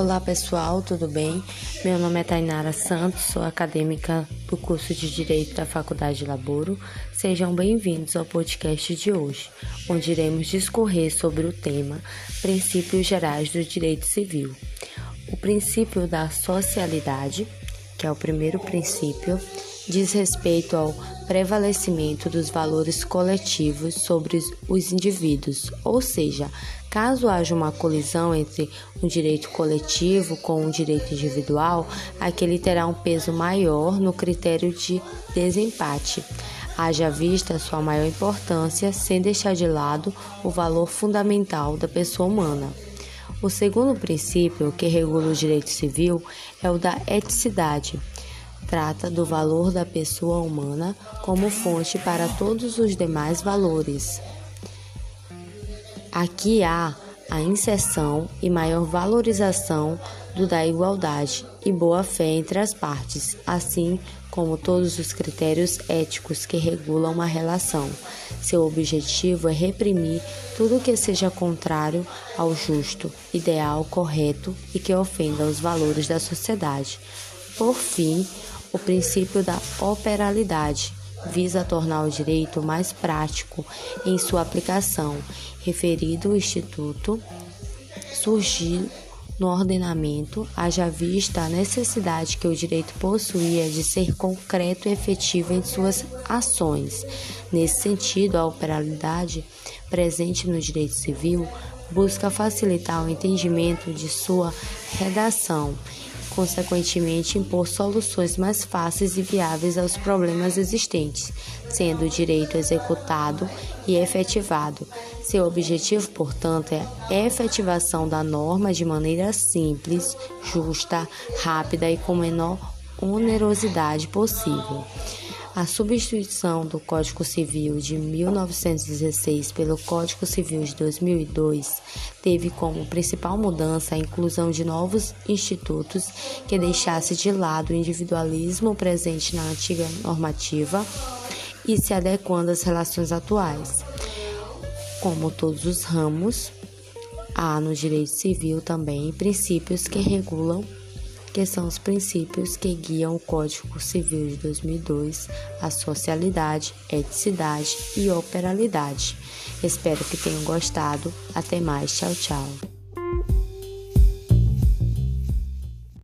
Olá pessoal, tudo bem? Meu nome é Tainara Santos, sou acadêmica do curso de Direito da Faculdade Laboro. Sejam bem-vindos ao podcast de hoje, onde iremos discorrer sobre o tema Princípios Gerais do Direito Civil. O princípio da socialidade, que é o primeiro princípio, diz respeito ao prevalecimento dos valores coletivos sobre os indivíduos, ou seja, caso haja uma colisão entre um direito coletivo com um direito individual, aquele terá um peso maior no critério de desempate. Haja vista sua maior importância, sem deixar de lado o valor fundamental da pessoa humana. O segundo princípio que regula o direito civil é o da eticidade trata do valor da pessoa humana como fonte para todos os demais valores. Aqui há a inserção e maior valorização do da igualdade e boa-fé entre as partes, assim como todos os critérios éticos que regulam uma relação. Seu objetivo é reprimir tudo que seja contrário ao justo, ideal, correto e que ofenda os valores da sociedade. Por fim, o princípio da operalidade visa tornar o direito mais prático em sua aplicação. Referido o Instituto surgiu no ordenamento, haja vista a necessidade que o direito possuía de ser concreto e efetivo em suas ações. Nesse sentido, a operalidade presente no direito civil busca facilitar o entendimento de sua redação consequentemente impor soluções mais fáceis e viáveis aos problemas existentes, sendo o direito executado e efetivado. Seu objetivo, portanto, é a efetivação da norma de maneira simples, justa, rápida e com menor onerosidade possível. A substituição do Código Civil de 1916 pelo Código Civil de 2002 teve como principal mudança a inclusão de novos institutos que deixasse de lado o individualismo presente na antiga normativa e se adequando às relações atuais. Como todos os ramos, há no direito civil também princípios que regulam que são os princípios que guiam o Código Civil de 2002, a socialidade, eticidade e operalidade. Espero que tenham gostado. Até mais. Tchau, tchau.